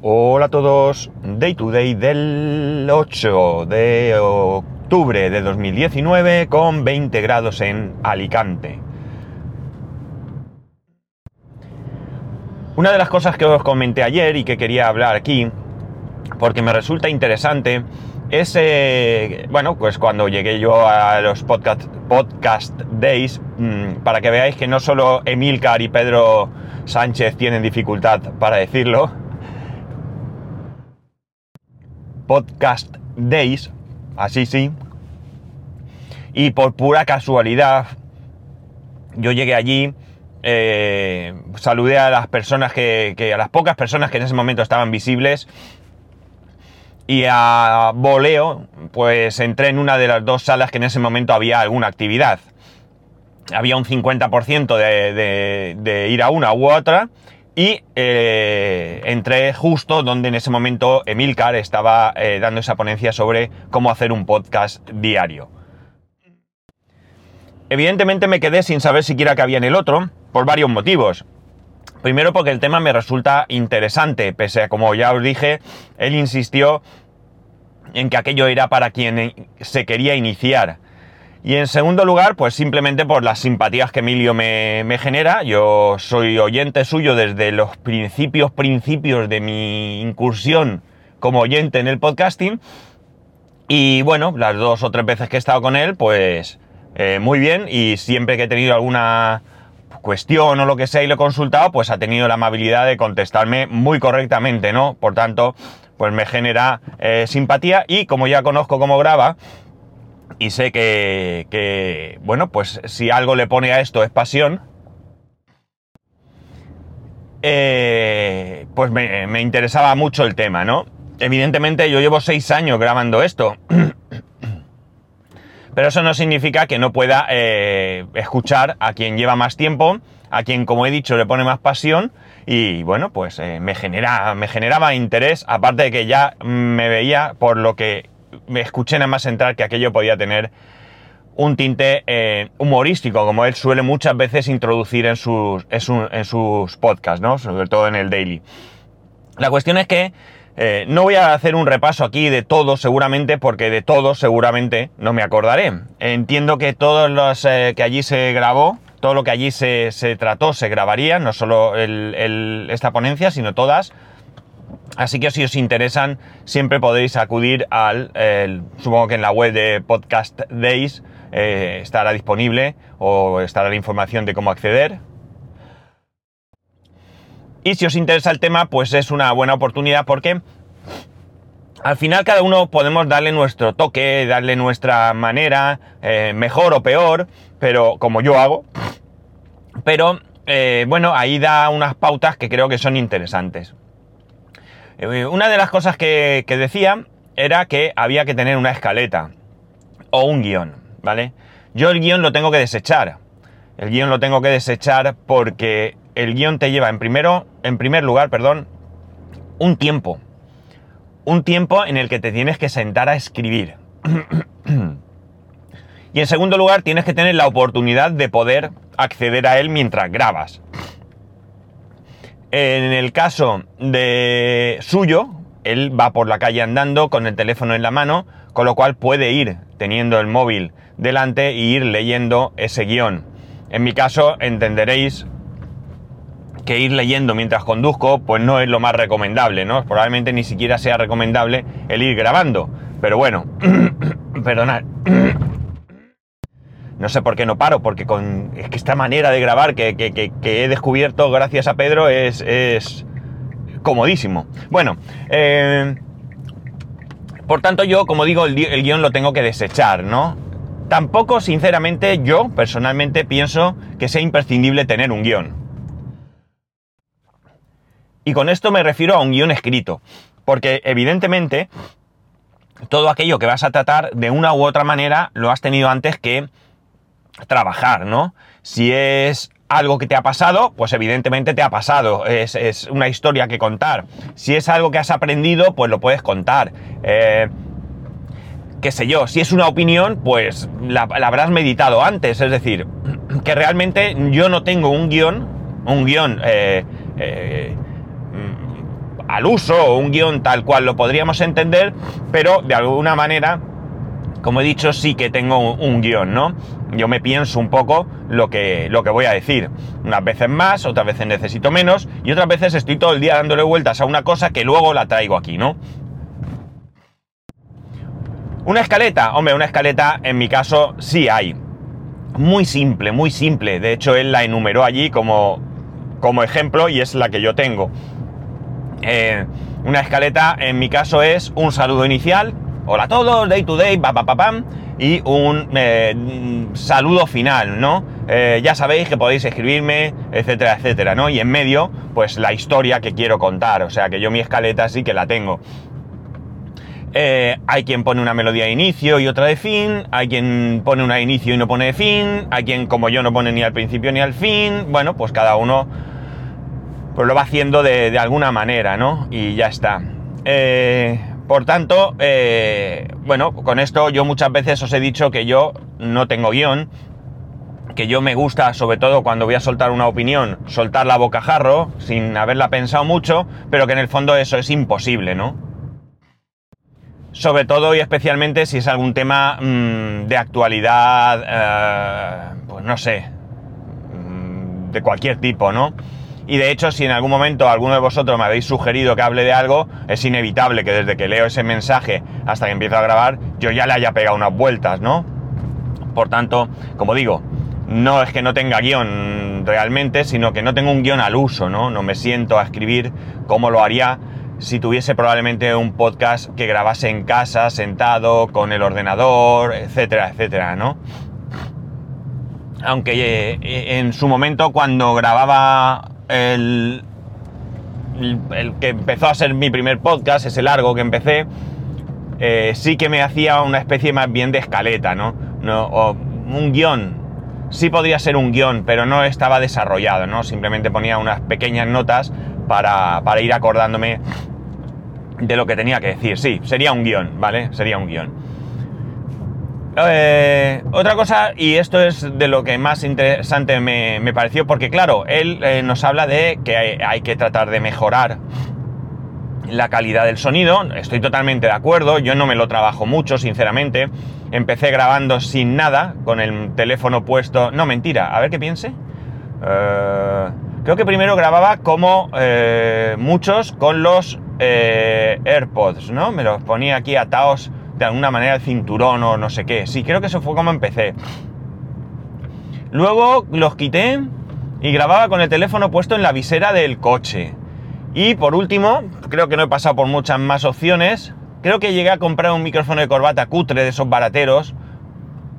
Hola a todos, Day to Day del 8 de octubre de 2019 con 20 grados en Alicante. Una de las cosas que os comenté ayer y que quería hablar aquí, porque me resulta interesante, es, eh, bueno, pues cuando llegué yo a los podcast, podcast days, mmm, para que veáis que no solo Emilcar y Pedro Sánchez tienen dificultad para decirlo, Podcast Days, así sí. Y por pura casualidad, yo llegué allí, eh, saludé a las personas que, a las pocas personas que en ese momento estaban visibles. Y a voleo, pues entré en una de las dos salas que en ese momento había alguna actividad. Había un 50% de, de, de ir a una u otra y eh, entré justo donde en ese momento Emilcar estaba eh, dando esa ponencia sobre cómo hacer un podcast diario. Evidentemente me quedé sin saber siquiera qué había en el otro, por varios motivos. Primero porque el tema me resulta interesante, pese a como ya os dije, él insistió en que aquello era para quien se quería iniciar. Y en segundo lugar, pues simplemente por las simpatías que Emilio me, genera. Yo soy oyente suyo desde los principios, principios de mi incursión como oyente en el podcasting. Y bueno, las dos o tres veces que he estado con él, pues eh, muy bien. Y siempre que he tenido alguna cuestión o lo que sea y lo he consultado, pues ha tenido la amabilidad de contestarme muy correctamente, ¿no? Por tanto, pues me genera eh, simpatía. Y como ya conozco cómo graba, y sé que, que, bueno, pues si algo le pone a esto es pasión, eh, pues me, me, interesaba mucho el tema, ¿no? Evidentemente yo llevo seis años grabando esto, pero eso no significa que no pueda eh, escuchar a quien lleva más tiempo, a quien, como he dicho, le pone más pasión y bueno, pues eh, me, genera, me generaba interés, aparte de que ya me veía por lo que me escuché nada más entrar que aquello podía tener un tinte eh, humorístico, como él suele muchas veces introducir en sus, en, su, en sus podcasts, ¿no? Sobre todo en el daily. La cuestión es que eh, no voy a hacer un repaso aquí de todo, seguramente, porque de todo seguramente no me acordaré. Entiendo que todos los eh, que allí se grabó, todo lo que allí se, se trató, se grabaría, no solo esta ponencia, sino todas. Así que si os interesan, siempre podéis acudir al, supongo que en la web de Podcast Days eh, estará disponible o estará la información de cómo acceder. Y si os interesa el tema, pues es una buena oportunidad porque al final cada uno podemos darle nuestro toque, darle nuestra manera, eh, mejor o peor, pero como yo hago. Pero eh, bueno, ahí da unas pautas que creo que son interesantes. Una de las cosas que, que, decía era que había que tener una escaleta o un guion, ¿vale? Yo el guion lo tengo que desechar. El guion lo tengo que desechar porque el guion te lleva en primero, en primer lugar, perdón, un tiempo. Un tiempo en el que te tienes que sentar a escribir. y en segundo lugar, tienes que tener la oportunidad de poder acceder a él mientras grabas. En el caso de suyo, él va por la calle andando con el teléfono en la mano, con lo cual puede ir teniendo el móvil delante y ir leyendo ese guion. En mi caso, entenderéis que ir leyendo mientras conduzco, pues no es lo más recomendable, ¿no? Probablemente ni siquiera sea recomendable el ir grabando. Pero bueno, perdonad. No sé por qué no paro, porque con es que esta manera de grabar que, he descubierto gracias a Pedro es, es comodísimo. Bueno, eh, por tanto yo, como digo, el, el, guion lo tengo que desechar, ¿no? Tampoco, sinceramente, yo personalmente pienso que sea imprescindible tener un guion. Y con esto me refiero a un guion escrito, porque evidentemente todo aquello que vas a tratar de una u otra manera lo has tenido antes que trabajar, ¿no? Si es algo que te ha pasado, pues evidentemente te ha pasado, es, una historia que contar. Si es algo que has aprendido, pues lo puedes contar. Eh, qué sé yo, si es una opinión, pues la, habrás meditado antes, es decir, que realmente yo no tengo un guion, un guion eh, eh, al uso un guion tal cual lo podríamos entender, pero de alguna manera, como he dicho, sí que tengo un, guion, ¿no? Yo me pienso un poco lo que, lo que voy a decir. Unas veces más, otras veces necesito menos y otras veces estoy todo el día dándole vueltas a una cosa que luego la traigo aquí, ¿no? Una escaleta, hombre, una escaleta en mi caso sí hay. Muy simple, muy simple. De hecho, él la enumeró allí como, como ejemplo y es la que yo tengo. Eh, una escaleta en mi caso es un saludo inicial, hola a todos, day to day, pa, pa, pa, pam, y un eh, saludo final, ¿no? Eh, ya sabéis que podéis escribirme, etcétera, etcétera, ¿no? Y en medio, pues la historia que quiero contar, o sea que yo mi escaleta sí que la tengo. Eh, hay quien pone una melodía de inicio y otra de fin, hay quien pone una de inicio y no pone de fin, hay quien como yo no pone ni al principio ni al fin, bueno, pues cada uno pues lo va haciendo de, de alguna manera, ¿no? Y ya está. Eh, por tanto, eh, bueno, con esto yo muchas veces os he dicho que yo no tengo guion, que yo me gusta, sobre todo cuando voy a soltar una opinión, soltar la bocajarro sin haberla pensado mucho, pero que en el fondo eso es imposible, ¿no? Sobre todo y especialmente si es algún tema mmm, de actualidad, eh, pues no sé, mmm, de cualquier tipo, ¿no? Y de hecho, si en algún momento alguno de vosotros me habéis sugerido que hable de algo, es inevitable que desde que leo ese mensaje hasta que empiezo a grabar, yo ya le haya pegado unas vueltas, ¿no? Por tanto, como digo, no es que no tenga guion realmente, sino que no tengo un guion al uso, ¿no? No me siento a escribir como lo haría si tuviese probablemente un podcast que grabase en casa, sentado, con el ordenador, etcétera, etcétera, ¿no? Aunque eh, en su momento cuando grababa el, el, que empezó a ser mi primer podcast, ese largo que empecé, eh, sí que me hacía una especie más bien de escaleta, ¿no? no o un guion. Sí podría ser un guion, pero no estaba desarrollado, ¿no? Simplemente ponía unas pequeñas notas para, para ir acordándome de lo que tenía que decir. Sí, sería un guion, ¿vale? Sería un guion. Eh, otra cosa, y esto es de lo que más interesante me, pareció, porque claro, él eh, nos habla de que hay, que tratar de mejorar la calidad del sonido. Estoy totalmente de acuerdo, yo no me lo trabajo mucho, sinceramente. Empecé grabando sin nada, con el teléfono puesto... No, mentira, a ver qué piense. Eh, creo que primero grababa como muchos con los AirPods, ¿no? Me los ponía aquí atados de alguna manera el cinturón o no sé qué. Sí, creo que eso fue como empecé. Luego los quité y grababa con el teléfono puesto en la visera del coche. Y por último, creo que no he pasado por muchas más opciones. Creo que llegué a comprar un micrófono de corbata cutre de esos barateros.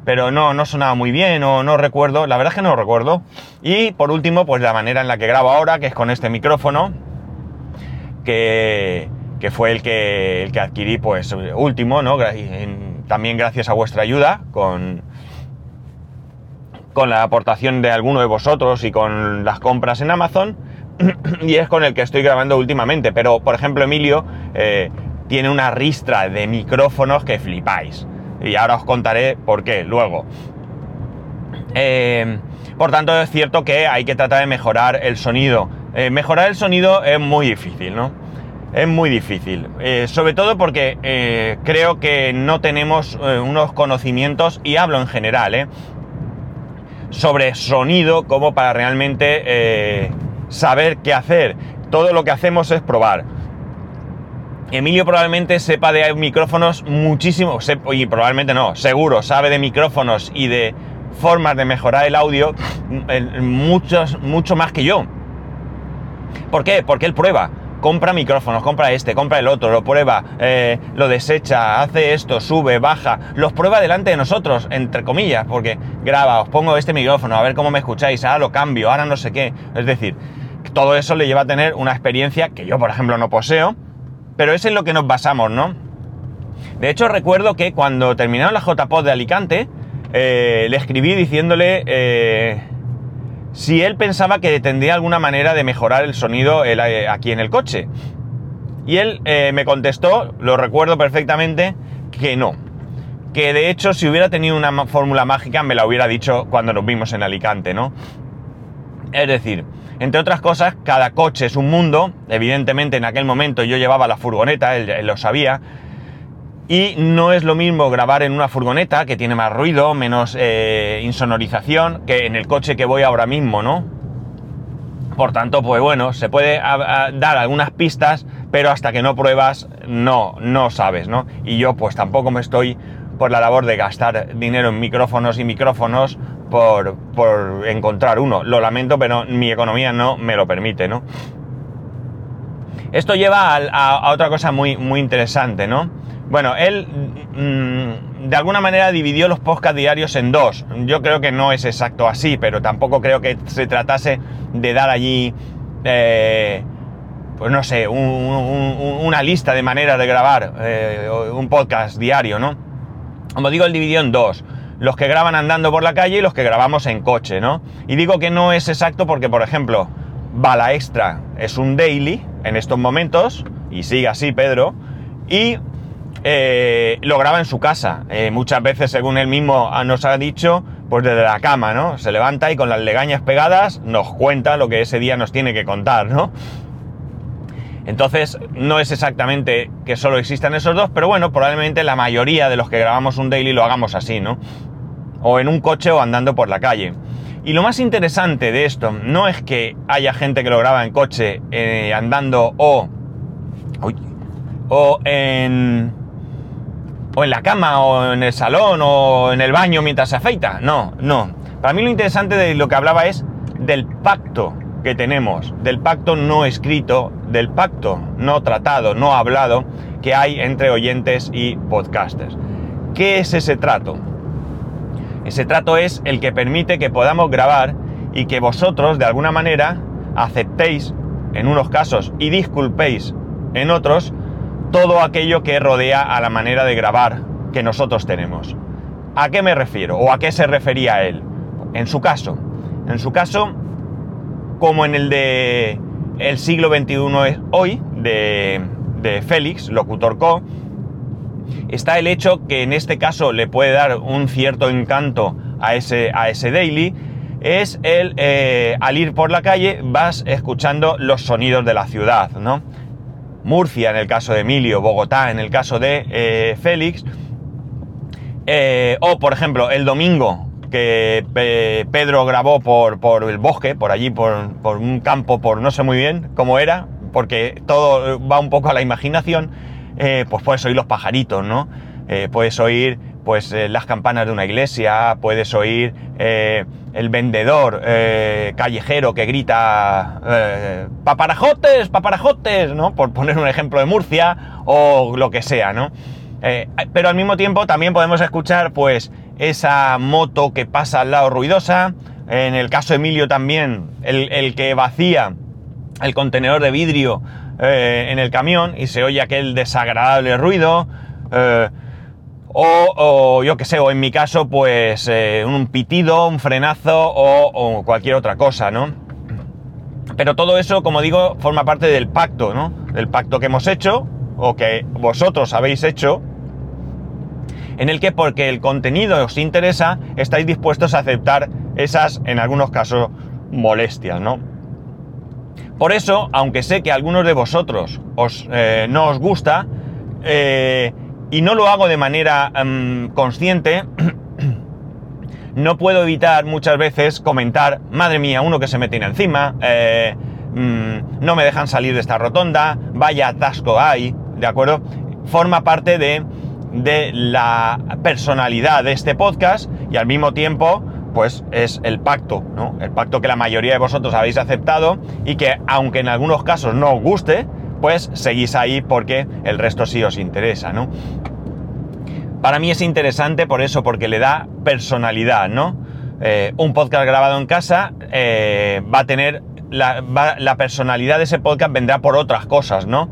Pero no, no sonaba muy bien o no recuerdo. La verdad es que no lo recuerdo. Y por último, pues la manera en la que grabo ahora, que es con este micrófono. Que, que fue el que, el que adquirí pues último, ¿no? También gracias a vuestra ayuda con, con la aportación de alguno de vosotros y con las compras en Amazon y es con el que estoy grabando últimamente. Pero, por ejemplo, Emilio eh, tiene una ristra de micrófonos que flipáis. Y ahora os contaré por qué luego. Eh, por tanto, es cierto que hay que tratar de mejorar el sonido. Eh, mejorar el sonido es muy difícil, ¿no? Es muy difícil, eh, sobre todo porque eh, creo que no tenemos eh, unos conocimientos, y hablo en general, sobre sonido como para realmente saber qué hacer. Todo lo que hacemos es probar. Emilio probablemente sepa de micrófonos muchísimo, y probablemente no, seguro, sabe de micrófonos y de formas de mejorar el audio muchos, mucho más que yo. ¿Por qué? Porque él prueba compra micrófonos, compra este, compra el otro, lo prueba, eh, lo desecha, hace esto, sube, baja, los prueba delante de nosotros, entre comillas, porque graba, os pongo este micrófono, a ver cómo me escucháis, ahora lo cambio, ahora no sé qué. Es decir, todo eso le lleva a tener una experiencia que yo, por ejemplo, no poseo, pero es en lo que nos basamos, ¿no? De hecho, recuerdo que cuando terminaron la JPod de Alicante, eh, le escribí diciéndole... Eh, si él pensaba que tendría alguna manera de mejorar el sonido aquí en el coche. Y él eh, me contestó, lo recuerdo perfectamente, que no. Que de hecho si hubiera tenido una fórmula mágica me la hubiera dicho cuando nos vimos en Alicante, ¿no? Es decir, Entre otras cosas, cada coche es un mundo. Evidentemente, en aquel momento yo llevaba la furgoneta, él lo sabía. Y no es lo mismo grabar en una furgoneta que tiene más ruido, menos eh, insonorización, que en el coche que voy ahora mismo, ¿no? Por tanto, pues bueno, se puede dar algunas pistas, pero hasta que no pruebas, no, no sabes, ¿no? Y yo pues tampoco me estoy por la labor de gastar dinero en micrófonos y micrófonos por, por encontrar uno. Lo lamento, pero mi economía no me lo permite, ¿no? Esto lleva a, a otra cosa muy, muy interesante, ¿no? Bueno, él mm, de alguna manera dividió los podcast diarios en dos. Yo creo que no es exacto así, pero tampoco creo que se tratase de dar allí, eh, pues no sé, un- un- una lista de maneras de grabar eh, un podcast diario, ¿no? Como digo, él dividió en dos. Los que graban andando por la calle y los que grabamos en coche, ¿no? Y digo que no es exacto porque, por ejemplo, Bala Extra es un daily en estos momentos, y sigue así Pedro, y eh, lo graba en su casa. Eh, muchas veces, según él mismo nos ha dicho, pues desde la cama, ¿no? Se levanta y con las legañas pegadas nos cuenta lo que ese día nos tiene que contar, ¿no? Entonces, no es exactamente que solo existan esos dos, pero bueno, probablemente la mayoría de los que grabamos un daily lo hagamos así, ¿no? O en un coche o andando por la calle. Y lo más interesante de esto no es que haya gente que lo graba en coche, eh, andando o. uy, o en. O en la cama, o en el salón, o en el baño mientras se afeita. No, no. Para mí lo interesante de lo que hablaba es del pacto que tenemos, del pacto no escrito, del pacto no tratado, no hablado que hay entre oyentes y podcasters. ¿Qué es ese trato? Ese trato es el que permite que podamos grabar y que vosotros de alguna manera aceptéis en unos casos y disculpéis en otros todo aquello que rodea a la manera de grabar que nosotros tenemos. ¿A qué me refiero? ¿O a qué se refería él? En su caso. En su caso, como en el de el siglo XXI es hoy, de, de Félix, locutor co, está el hecho que en este caso le puede dar un cierto encanto a ese, a ese daily, es el, eh, al ir por la calle vas escuchando los sonidos de la ciudad, ¿no? Murcia en el caso de Emilio, Bogotá en el caso de eh, Félix, eh, o por ejemplo el domingo que eh, Pedro grabó por, por el bosque, por allí, por, por un campo, por no sé muy bien cómo era, porque todo va un poco a la imaginación, eh, pues puedes oír los pajaritos, ¿no? Eh, puedes oír pues eh, las campanas de una iglesia, puedes oír eh, el vendedor eh, callejero que grita eh, paparajotes, paparajotes, ¿no? Por poner un ejemplo de Murcia o lo que sea, ¿no? Eh, pero al mismo tiempo también podemos escuchar pues esa moto que pasa al lado ruidosa, en el caso de Emilio también el, el que vacía el contenedor de vidrio en el camión y se oye aquel desagradable ruido. O, yo que sé, o en mi caso, pues eh, un pitido, un frenazo o, o cualquier otra cosa, ¿no? Pero todo eso, como digo, forma parte del pacto, ¿no? Del pacto que hemos hecho o que vosotros habéis hecho, en el que porque el contenido os interesa, estáis dispuestos a aceptar esas, en algunos casos, molestias, ¿no? Por eso, aunque sé que a algunos de vosotros os, eh, no os gusta, eh, y no lo hago de manera mm, consciente, no puedo evitar muchas veces comentar, madre mía, uno que se me tiene encima, eh, mm, no me dejan salir de esta rotonda, vaya atasco hay, ¿de acuerdo? Forma parte de, de la personalidad de este podcast y al mismo tiempo, pues es el pacto, ¿no? El pacto que la mayoría de vosotros habéis aceptado y que aunque en algunos casos no os guste, pues seguís ahí porque el resto sí os interesa, ¿no? Para mí es interesante por eso, porque le da personalidad, ¿no? Eh, un podcast grabado en casa eh, va a tener. La, personalidad de ese podcast vendrá por otras cosas, ¿no?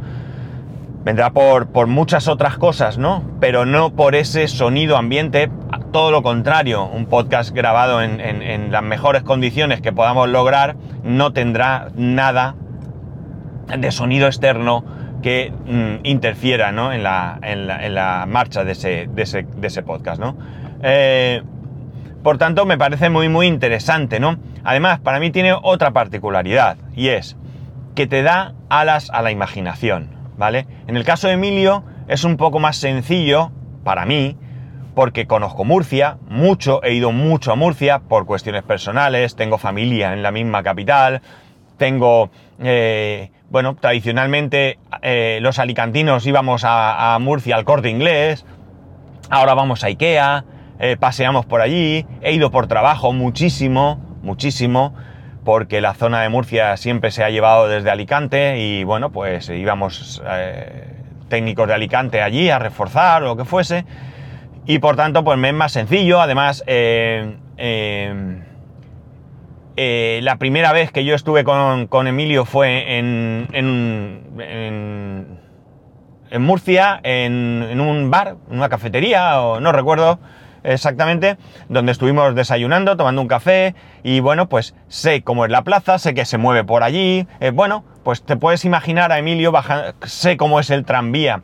Vendrá por, muchas otras cosas, ¿no? Pero no por ese sonido ambiente, todo lo contrario. Un podcast grabado en- en las mejores condiciones que podamos lograr no tendrá nada de sonido externo que mm, interfiera ¿no? en, la, en la- marcha de ese, de ese- de ese podcast. ¿no? Eh, por tanto, me parece muy, muy interesante. ¿no? Además, para mí tiene otra particularidad y es que te da alas a la imaginación, ¿vale? En el caso de Emilio es un poco más sencillo para mí porque conozco Murcia mucho, he ido mucho a Murcia por cuestiones personales, tengo familia en la misma capital, tengo, eh, bueno, tradicionalmente eh, los alicantinos íbamos a, Murcia al corte inglés, ahora vamos a Ikea, eh, paseamos por allí, he ido por trabajo muchísimo, muchísimo, porque la zona de Murcia siempre se ha llevado desde Alicante y bueno, pues íbamos técnicos de Alicante allí a reforzar o lo que fuese. Y por tanto, pues me es más sencillo. Además, eh, la primera vez que yo estuve con, Emilio fue en, en, en, Murcia, en, un bar, en una cafetería, o no recuerdo exactamente, donde estuvimos desayunando, tomando un café, y bueno, pues sé cómo es la plaza, sé que se mueve por allí, eh, bueno, pues te puedes imaginar a Emilio bajando, sé cómo es el tranvía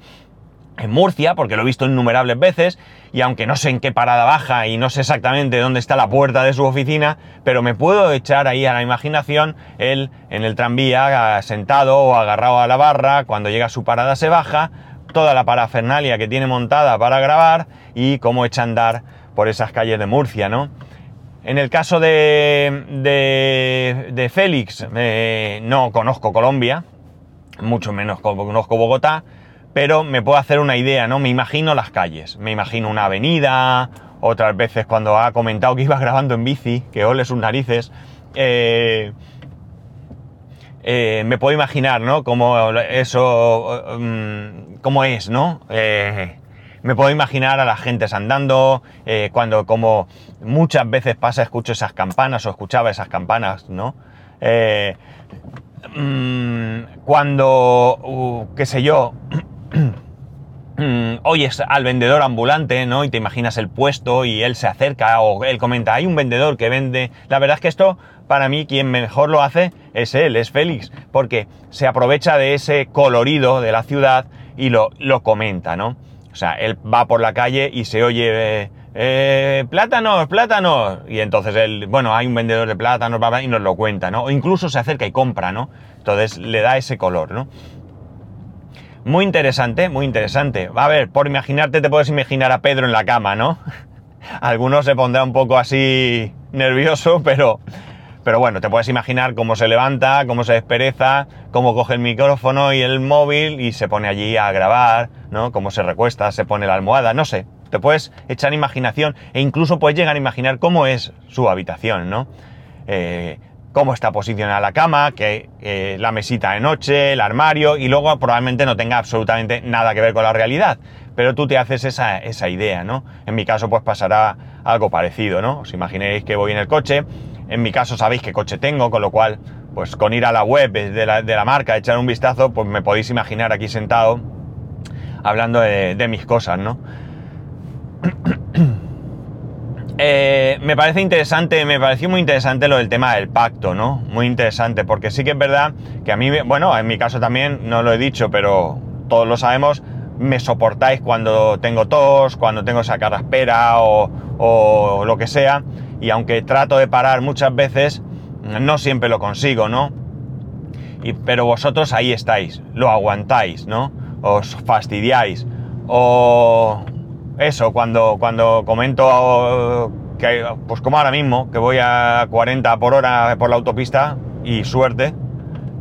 en Murcia, porque lo he visto innumerables veces, y aunque no sé en qué parada baja y no sé exactamente dónde está la puerta de su oficina, pero me puedo echar ahí a la imaginación él en el tranvía sentado o agarrado a la barra, cuando llega a su parada se baja, toda la parafernalia que tiene montada para grabar y cómo echa a andar por esas calles de Murcia, ¿no? En el caso de, de, Félix, eh, no conozco Colombia, mucho menos conozco Bogotá, pero me puedo hacer una idea, ¿no? Me imagino las calles, me imagino una avenida, otras veces cuando ha comentado que iba grabando en bici, que ole sus narices, eh, eh, me puedo imaginar, ¿no? Como eso, mm, cómo es, ¿no? Eh, me puedo imaginar a las gentes andando, cuando como muchas veces pasa, escucho esas campanas o escuchaba esas campanas, ¿no? Mm, cuando, uh, qué sé yo, oyes al vendedor ambulante, ¿no? Y te imaginas el puesto y él se acerca o él comenta, hay un vendedor que vende. La verdad es que esto, para mí, quien mejor lo hace es él, es Félix, porque se aprovecha de ese colorido de la ciudad y lo, lo comenta, ¿no? O sea, él va por la calle y se oye, eh, plátanos, plátanos. Y entonces él, bueno, hay un vendedor de plátanos, y nos lo cuenta, ¿no? O incluso se acerca y compra, ¿no? Entonces le da ese color, ¿no? Muy interesante, muy interesante. A ver, por imaginarte te puedes imaginar a Pedro en la cama, ¿no? Algunos se pondrá un poco así nervioso, pero, pero bueno, te puedes imaginar cómo se levanta, cómo se despereza, cómo coge el micrófono y el móvil y se pone allí a grabar, ¿no? Cómo se recuesta, se pone la almohada, no sé. Te puedes echar imaginación e incluso puedes llegar a imaginar cómo es su habitación, ¿no? Eh, cómo está posicionada la cama, que eh, la mesita de noche, el armario, y luego probablemente no tenga absolutamente nada que ver con la realidad. Pero tú te haces esa, esa idea, ¿no? En mi caso, pues pasará algo parecido, ¿no? Os imaginéis que voy en el coche. En mi caso sabéis qué coche tengo, con lo cual, pues con ir a la web de la, de la marca, echar un vistazo, pues me podéis imaginar aquí sentado hablando de, de mis cosas, ¿no? Eh, me parece interesante, me pareció muy interesante lo del tema del pacto, ¿no? Muy interesante, porque sí que es verdad que a mí, bueno, en mi caso también, no lo he dicho, pero todos lo sabemos, me soportáis cuando tengo tos, cuando tengo esa carraspera o, o lo que sea, y aunque trato de parar muchas veces, no siempre lo consigo, ¿no? Y, pero vosotros ahí estáis, lo aguantáis, ¿no? Os fastidiáis. O, eso, cuando, cuando comento que, pues como ahora mismo, que voy a 40 por hora por la autopista y suerte,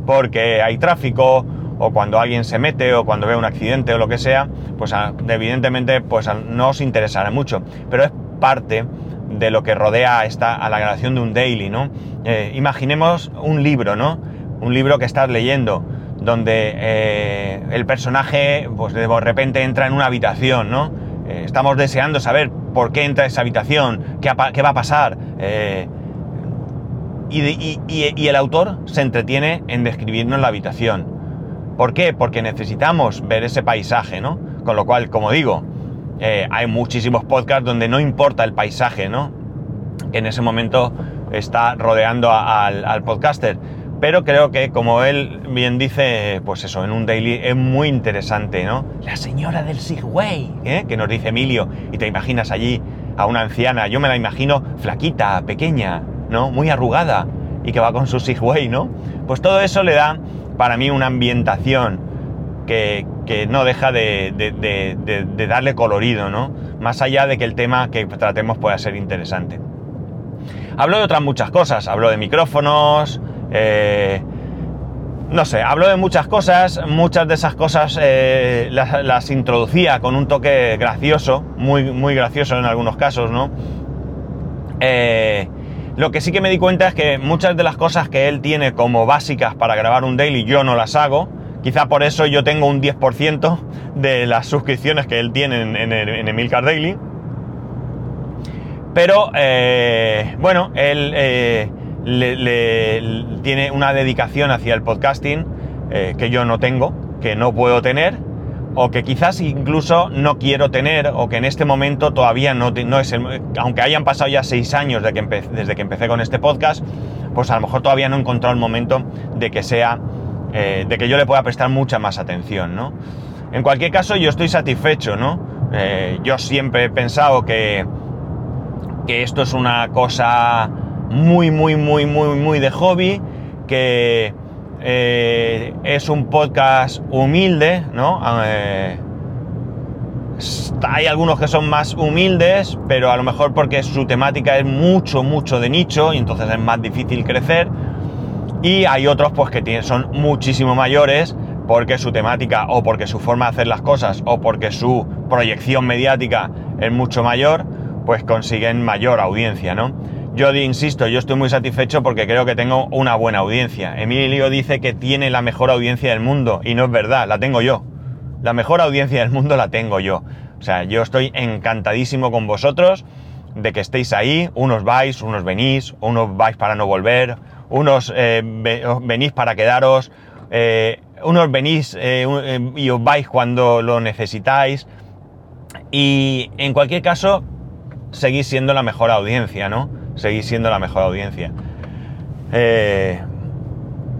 porque hay tráfico, o cuando alguien se mete, o cuando ve un accidente o lo que sea, pues evidentemente pues no os interesará mucho, pero es parte de lo que rodea esta, a la grabación de un daily, ¿no? Eh, imaginemos un libro, ¿no? Un libro que estás leyendo, donde eh, el personaje, pues de repente entra en una habitación, ¿no? Eh, estamos deseando saber por qué entra esa habitación, qué, va a pasar. Eh, y, el autor se entretiene en describirnos la habitación. ¿Por qué? Porque necesitamos ver ese paisaje, ¿no? Con lo cual, como digo, eh, hay muchísimos podcasts donde no importa el paisaje, ¿no? Que en ese momento está rodeando al podcaster pero creo que, como él bien dice, pues eso, en un daily es muy interesante, ¿no? La señora del Segway, ¿eh? que nos dice Emilio, y te imaginas allí a una anciana, yo me la imagino flaquita, pequeña, ¿no? Muy arrugada y que va con su Segway, ¿no? Pues todo eso le da para mí una ambientación que, no deja de, darle colorido, ¿no? Más allá de que el tema que tratemos pueda ser interesante. Hablo de otras muchas cosas, hablo de micrófonos, eh, no sé, hablo de muchas cosas, muchas de esas cosas eh, las, introducía con un toque gracioso, muy, muy gracioso en algunos casos, ¿no? Eh, lo que sí que me di cuenta es que muchas de las cosas que él tiene como básicas para grabar un daily yo no las hago. Quizá por eso yo tengo un 10% de las suscripciones que él tiene en, en, Emilcar Daily. Pero, bueno, él le, tiene una dedicación hacia el podcasting eh, que yo no tengo, que no puedo tener o que quizás incluso no quiero tener, o que en este momento todavía no, es el, aunque hayan pasado ya seis años desde que empecé con este podcast, pues a lo mejor todavía no he encontrado el momento de que sea, eh, de que yo le pueda prestar mucha más atención, ¿no? En cualquier caso, yo estoy satisfecho, ¿no? Eh, yo siempre he pensado que, que esto es una cosa muy, muy, muy, muy, muy de hobby, que eh, es un podcast humilde, ¿no? Eh, hay algunos que son más humildes, pero a lo mejor porque su temática es mucho, mucho de nicho y entonces es más difícil crecer. Y hay otros pues que son muchísimo mayores porque su temática o porque su forma de hacer las cosas o porque su proyección mediática es mucho mayor, pues consiguen mayor audiencia, ¿no? Yo insisto, yo estoy muy satisfecho porque creo que tengo una buena audiencia. Emilio dice que tiene la mejor audiencia del mundo y no es verdad, la tengo yo. La mejor audiencia del mundo la tengo yo. O sea, yo estoy encantadísimo con vosotros de que estéis ahí. Unos vais, unos venís, unos vais para no volver, unos eh, venís para quedaros, eh, unos venís eh, y os vais cuando lo necesitáis. Y en cualquier caso, seguís siendo la mejor audiencia, ¿no? Seguís siendo la mejor audiencia. Eh,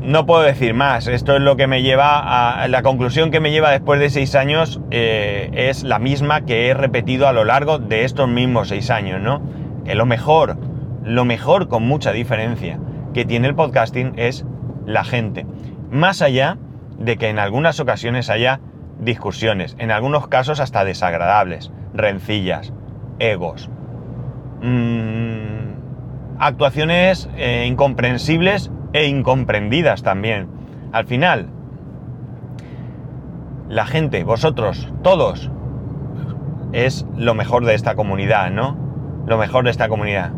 no puedo decir más, esto es lo que me lleva a... La conclusión que me lleva después de seis años eh, es la misma que he repetido a lo largo de estos mismos seis años, ¿no? Que lo mejor, lo mejor con mucha diferencia que tiene el podcasting es la gente. Más allá de que en algunas ocasiones haya discusiones, en algunos casos hasta desagradables, rencillas, egos. Mmm actuaciones eh, incomprensibles e incomprendidas también. Al final, la gente, vosotros, todos, es lo mejor de esta comunidad, ¿no? Lo mejor de esta comunidad.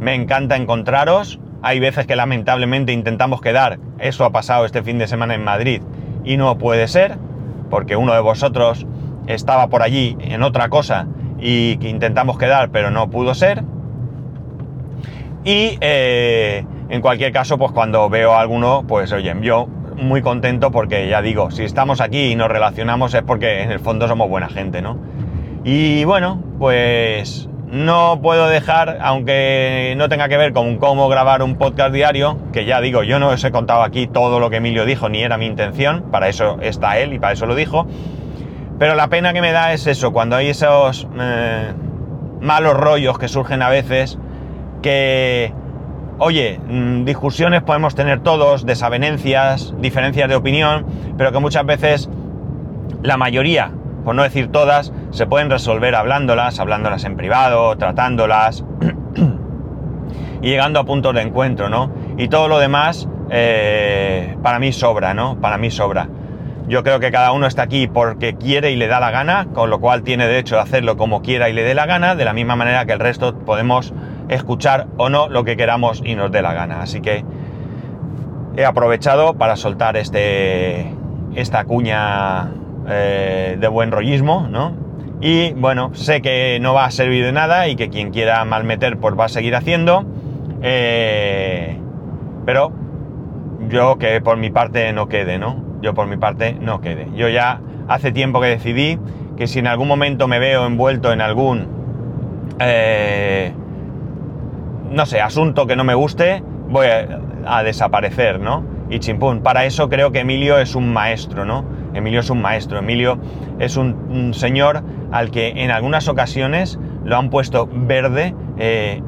Me encanta encontraros. Hay veces que lamentablemente intentamos quedar. Eso ha pasado este fin de semana en Madrid y no puede ser, porque uno de vosotros estaba por allí en otra cosa y que intentamos quedar, pero no pudo ser. Y eh, en cualquier caso, pues cuando veo a alguno, pues oye, yo muy contento porque ya digo, si estamos aquí y nos relacionamos es porque en el fondo somos buena gente, ¿no? Y bueno, pues no puedo dejar, aunque no tenga que ver con cómo grabar un podcast diario, que ya digo, yo no os he contado aquí todo lo que Emilio dijo, ni era mi intención, para eso está él y para eso lo dijo, pero la pena que me da es eso, cuando hay esos eh, malos rollos que surgen a veces, que, oye, mm, discusiones podemos tener todos, desavenencias, diferencias de opinión, pero que muchas veces la mayoría, por no decir todas, se pueden resolver hablándolas, hablándolas en privado, tratándolas y llegando a puntos de encuentro, ¿no? Y todo lo demás, eh, para mí sobra, ¿no? Para mí sobra. Yo creo que cada uno está aquí porque quiere y le da la gana, con lo cual tiene derecho a hacerlo como quiera y le dé la gana, de la misma manera que el resto podemos escuchar o no lo que queramos y nos dé la gana. Así que he aprovechado para soltar este, esta cuña eh, de buen rollismo, ¿no? Y bueno, sé que no va a servir de nada y que quien quiera malmeter pues va a seguir haciendo. Eh, pero yo que por mi parte no quede, ¿no? Yo por mi parte no quede. Yo ya hace tiempo que decidí que si en algún momento me veo envuelto en algún eh, no sé, asunto que no me guste, voy a, desaparecer, ¿no? Y chimpún. Para eso creo que Emilio es un maestro, ¿no? Emilio es un maestro. Emilio es un, señor al que en algunas ocasiones lo han puesto verde, eh,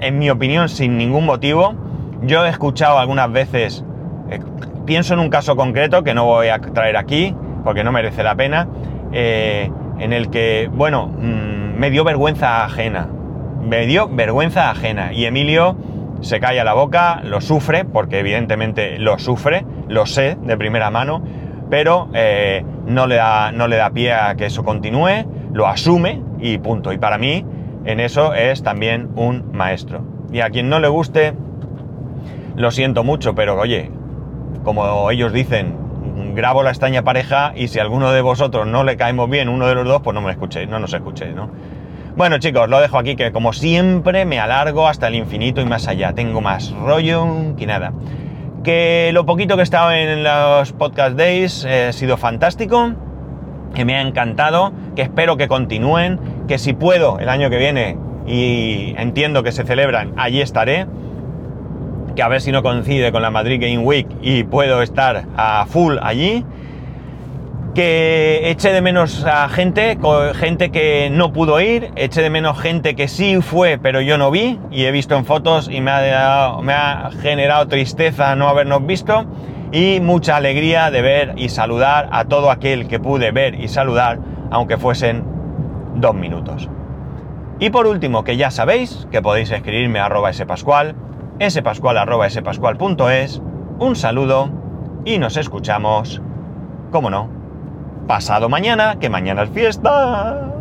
en mi opinión, sin ningún motivo. Yo he escuchado algunas veces, eh, pienso en un caso concreto que no voy a traer aquí, porque no merece la pena, eh, en el que, bueno, mm, me dio vergüenza ajena. Me dio vergüenza ajena. Y Emilio se calla la boca, lo sufre, porque evidentemente lo sufre, lo sé de primera mano, pero eh, no, le da, no le da pie a que eso continúe, lo asume y punto. Y para mí, en eso es también un maestro. Y a quien no le guste, lo siento mucho, pero oye, como ellos dicen, grabo la extraña pareja y si a alguno de vosotros no le caemos bien, uno de los dos, pues no me escuchéis, no nos escuchéis, ¿no? Bueno chicos, lo dejo aquí que como siempre me alargo hasta el infinito y más allá. Tengo más rollo que nada. Que lo poquito que he estado en los podcast days eh, ha sido fantástico, que me ha encantado, que espero que continúen, que si puedo el año que viene y entiendo que se celebran, allí estaré. Que a ver si no coincide con la Madrid Game Week y puedo estar a full allí que eche de menos a gente, gente que no pudo ir, eche de menos gente que sí fue, pero yo no vi, y he visto en fotos y me ha, me ha generado tristeza no habernos visto, y mucha alegría de ver y saludar a todo aquel que pude ver y saludar, aunque fuesen dos minutos. Y por último, que ya sabéis que podéis escribirme a arroba spascual, spascual.es, un saludo y nos escuchamos, como no, pasado mañana, que mañana es fiesta.